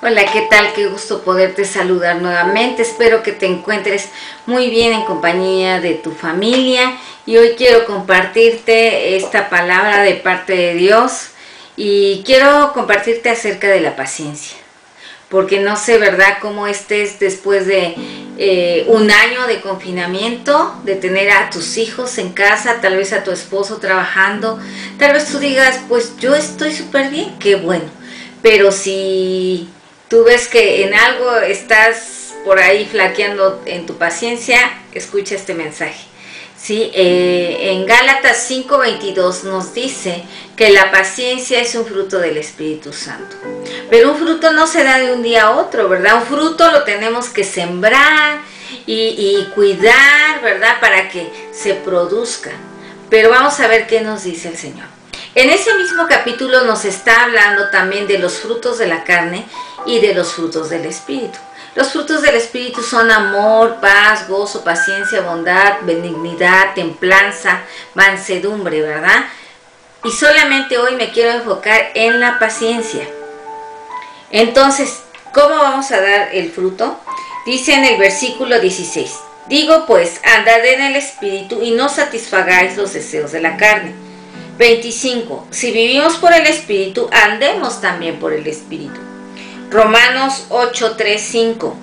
Hola, ¿qué tal? Qué gusto poderte saludar nuevamente. Espero que te encuentres muy bien en compañía de tu familia y hoy quiero compartirte esta palabra de parte de Dios y quiero compartirte acerca de la paciencia. Porque no sé, ¿verdad?, cómo estés después de eh, un año de confinamiento, de tener a tus hijos en casa, tal vez a tu esposo trabajando. Tal vez tú digas, pues yo estoy súper bien, qué bueno. Pero si tú ves que en algo estás por ahí flaqueando en tu paciencia, escucha este mensaje. Sí, eh, en Gálatas 5:22 nos dice que la paciencia es un fruto del Espíritu Santo. Pero un fruto no se da de un día a otro, ¿verdad? Un fruto lo tenemos que sembrar y, y cuidar, ¿verdad? Para que se produzca. Pero vamos a ver qué nos dice el Señor. En ese mismo capítulo nos está hablando también de los frutos de la carne y de los frutos del Espíritu. Los frutos del Espíritu son amor, paz, gozo, paciencia, bondad, benignidad, templanza, mansedumbre, ¿verdad? Y solamente hoy me quiero enfocar en la paciencia. Entonces, ¿cómo vamos a dar el fruto? Dice en el versículo 16, digo pues, andad en el Espíritu y no satisfagáis los deseos de la carne. 25. Si vivimos por el Espíritu, andemos también por el Espíritu. Romanos 8, 3, 5.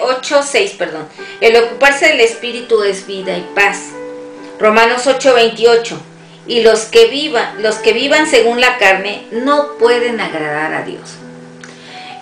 8, 6, perdón. El ocuparse del Espíritu es vida y paz. Romanos 8, 28. Y los que vivan, los que vivan según la carne no pueden agradar a Dios.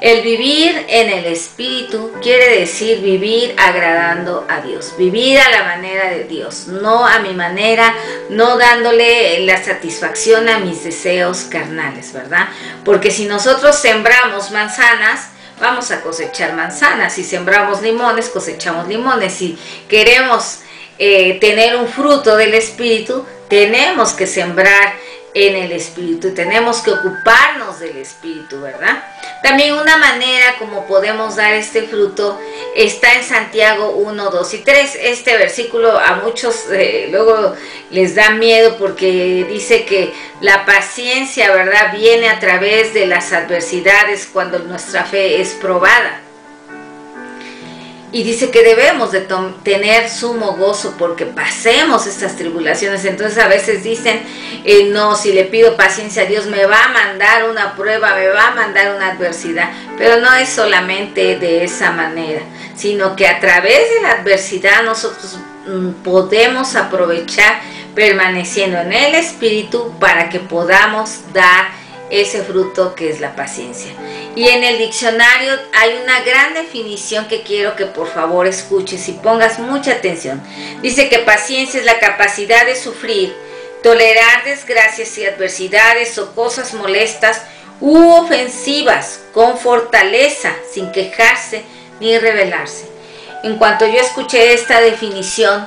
El vivir en el Espíritu quiere decir vivir agradando a Dios, vivir a la manera de Dios, no a mi manera, no dándole la satisfacción a mis deseos carnales, ¿verdad? Porque si nosotros sembramos manzanas, vamos a cosechar manzanas, si sembramos limones, cosechamos limones, si queremos eh, tener un fruto del Espíritu, tenemos que sembrar en el Espíritu tenemos que ocuparnos del Espíritu, ¿verdad? También una manera como podemos dar este fruto está en Santiago 1, 2 y 3. Este versículo a muchos eh, luego les da miedo porque dice que la paciencia, ¿verdad?, viene a través de las adversidades cuando nuestra fe es probada. Y dice que debemos de tener sumo gozo porque pasemos estas tribulaciones. Entonces a veces dicen, eh, no, si le pido paciencia a Dios me va a mandar una prueba, me va a mandar una adversidad. Pero no es solamente de esa manera, sino que a través de la adversidad nosotros mm, podemos aprovechar permaneciendo en el Espíritu para que podamos dar ese fruto que es la paciencia. Y en el diccionario hay una gran definición que quiero que por favor escuches y pongas mucha atención. Dice que paciencia es la capacidad de sufrir, tolerar desgracias y adversidades o cosas molestas u ofensivas con fortaleza, sin quejarse ni rebelarse. En cuanto yo escuché esta definición,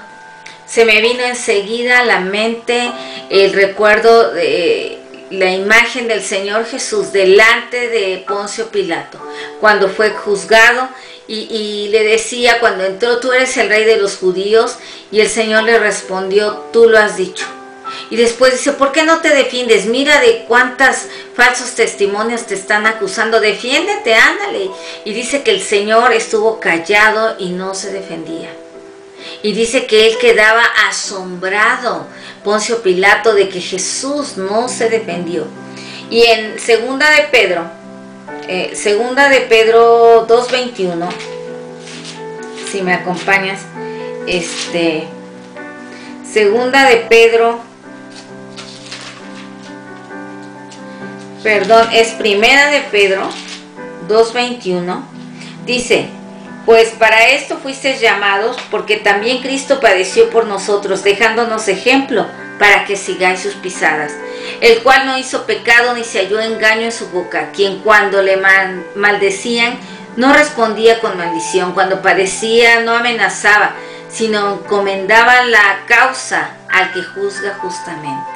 se me vino enseguida a la mente el recuerdo de la imagen del Señor Jesús delante de Poncio Pilato, cuando fue juzgado y, le decía, cuando entró, tú eres el rey de los judíos, y el Señor le respondió, tú lo has dicho. Y después dice, ¿por qué no te defiendes? Mira de cuántos falsos testimonios te están acusando, defiéndete, ándale. Y dice que el Señor estuvo callado y no se defendía. Y dice que él quedaba asombrado Poncio Pilato de que Jesús no se defendió. Y en segunda de Pedro, eh, segunda de Pedro 2.21, si me acompañas, este, segunda de Pedro, perdón, es primera de Pedro 2.21, dice, pues para esto fuisteis llamados, porque también Cristo padeció por nosotros, dejándonos ejemplo para que sigáis sus pisadas, el cual no hizo pecado ni se halló engaño en su boca, quien cuando le maldecían no respondía con maldición, cuando padecía no amenazaba, sino encomendaba la causa al que juzga justamente.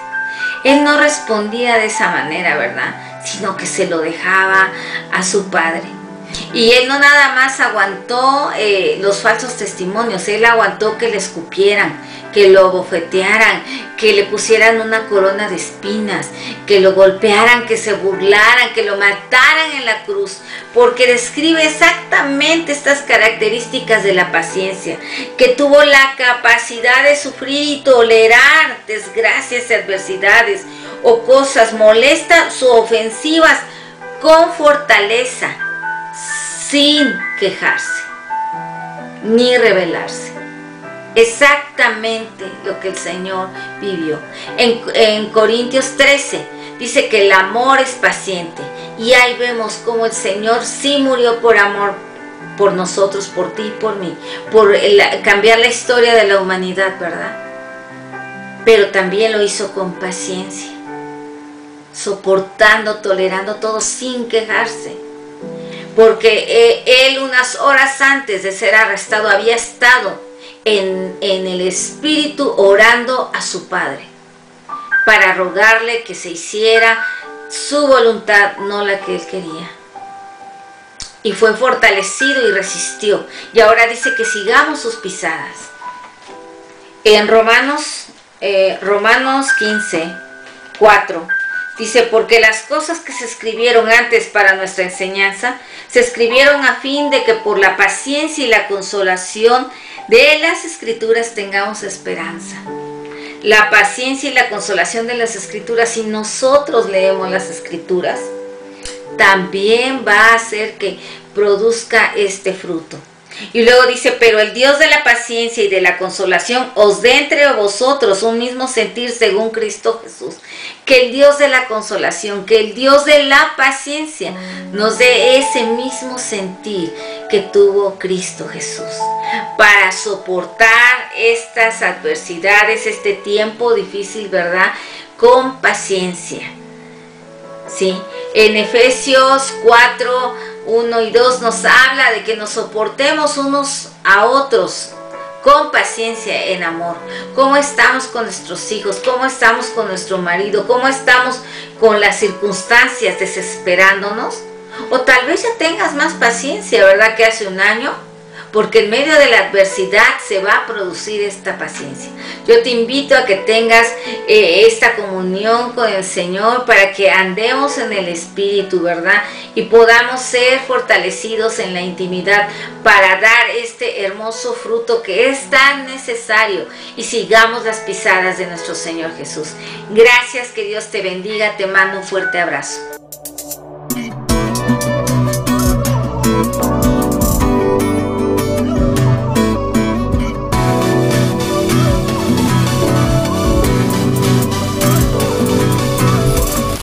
Él no respondía de esa manera, ¿verdad? Sino que se lo dejaba a su Padre. Y él no nada más aguantó eh, los falsos testimonios, él aguantó que le escupieran, que lo bofetearan, que le pusieran una corona de espinas, que lo golpearan, que se burlaran, que lo mataran en la cruz, porque describe exactamente estas características de la paciencia, que tuvo la capacidad de sufrir y tolerar desgracias y adversidades o cosas molestas o ofensivas con fortaleza, sin quejarse ni rebelarse exactamente lo que el Señor vivió. En, Corintios 13 dice que el amor es paciente. Y ahí vemos cómo el Señor sí murió por amor por nosotros, por ti y por mí, por cambiar la historia de la humanidad, ¿verdad? Pero también lo hizo con paciencia, soportando, tolerando todo sin quejarse. Porque eh, él unas horas antes de ser arrestado había estado en, el espíritu orando a su Padre para rogarle que se hiciera su voluntad, no la que él quería. Y fue fortalecido y resistió. Y ahora dice que sigamos sus pisadas. En Romanos, eh, Romanos 15, 4, dice, porque las cosas que se escribieron antes para nuestra enseñanza, se escribieron a fin de que por la paciencia y la consolación de las escrituras tengamos esperanza. La paciencia y la consolación de las escrituras, si nosotros leemos las escrituras, también va a hacer que produzca este fruto. Y luego dice, pero el Dios de la paciencia y de la consolación os dé entre vosotros un mismo sentir según Cristo Jesús. Que el Dios de la consolación, que el Dios de la paciencia nos dé ese mismo sentir que tuvo Cristo Jesús para soportar estas adversidades, este tiempo difícil, ¿verdad? Con paciencia. ¿Sí? En Efesios 4, 1 y 2 nos habla de que nos soportemos unos a otros con paciencia en amor. ¿Cómo estamos con nuestros hijos? ¿Cómo estamos con nuestro marido? ¿Cómo estamos con las circunstancias desesperándonos? O tal vez ya tengas más paciencia, ¿verdad? Que hace un año porque en medio de la adversidad se va a producir esta paciencia. Yo te invito a que tengas eh, esta comunión con el Señor para que andemos en el Espíritu, ¿verdad? Y podamos ser fortalecidos en la intimidad para dar este hermoso fruto que es tan necesario y sigamos las pisadas de nuestro Señor Jesús. Gracias, que Dios te bendiga, te mando un fuerte abrazo.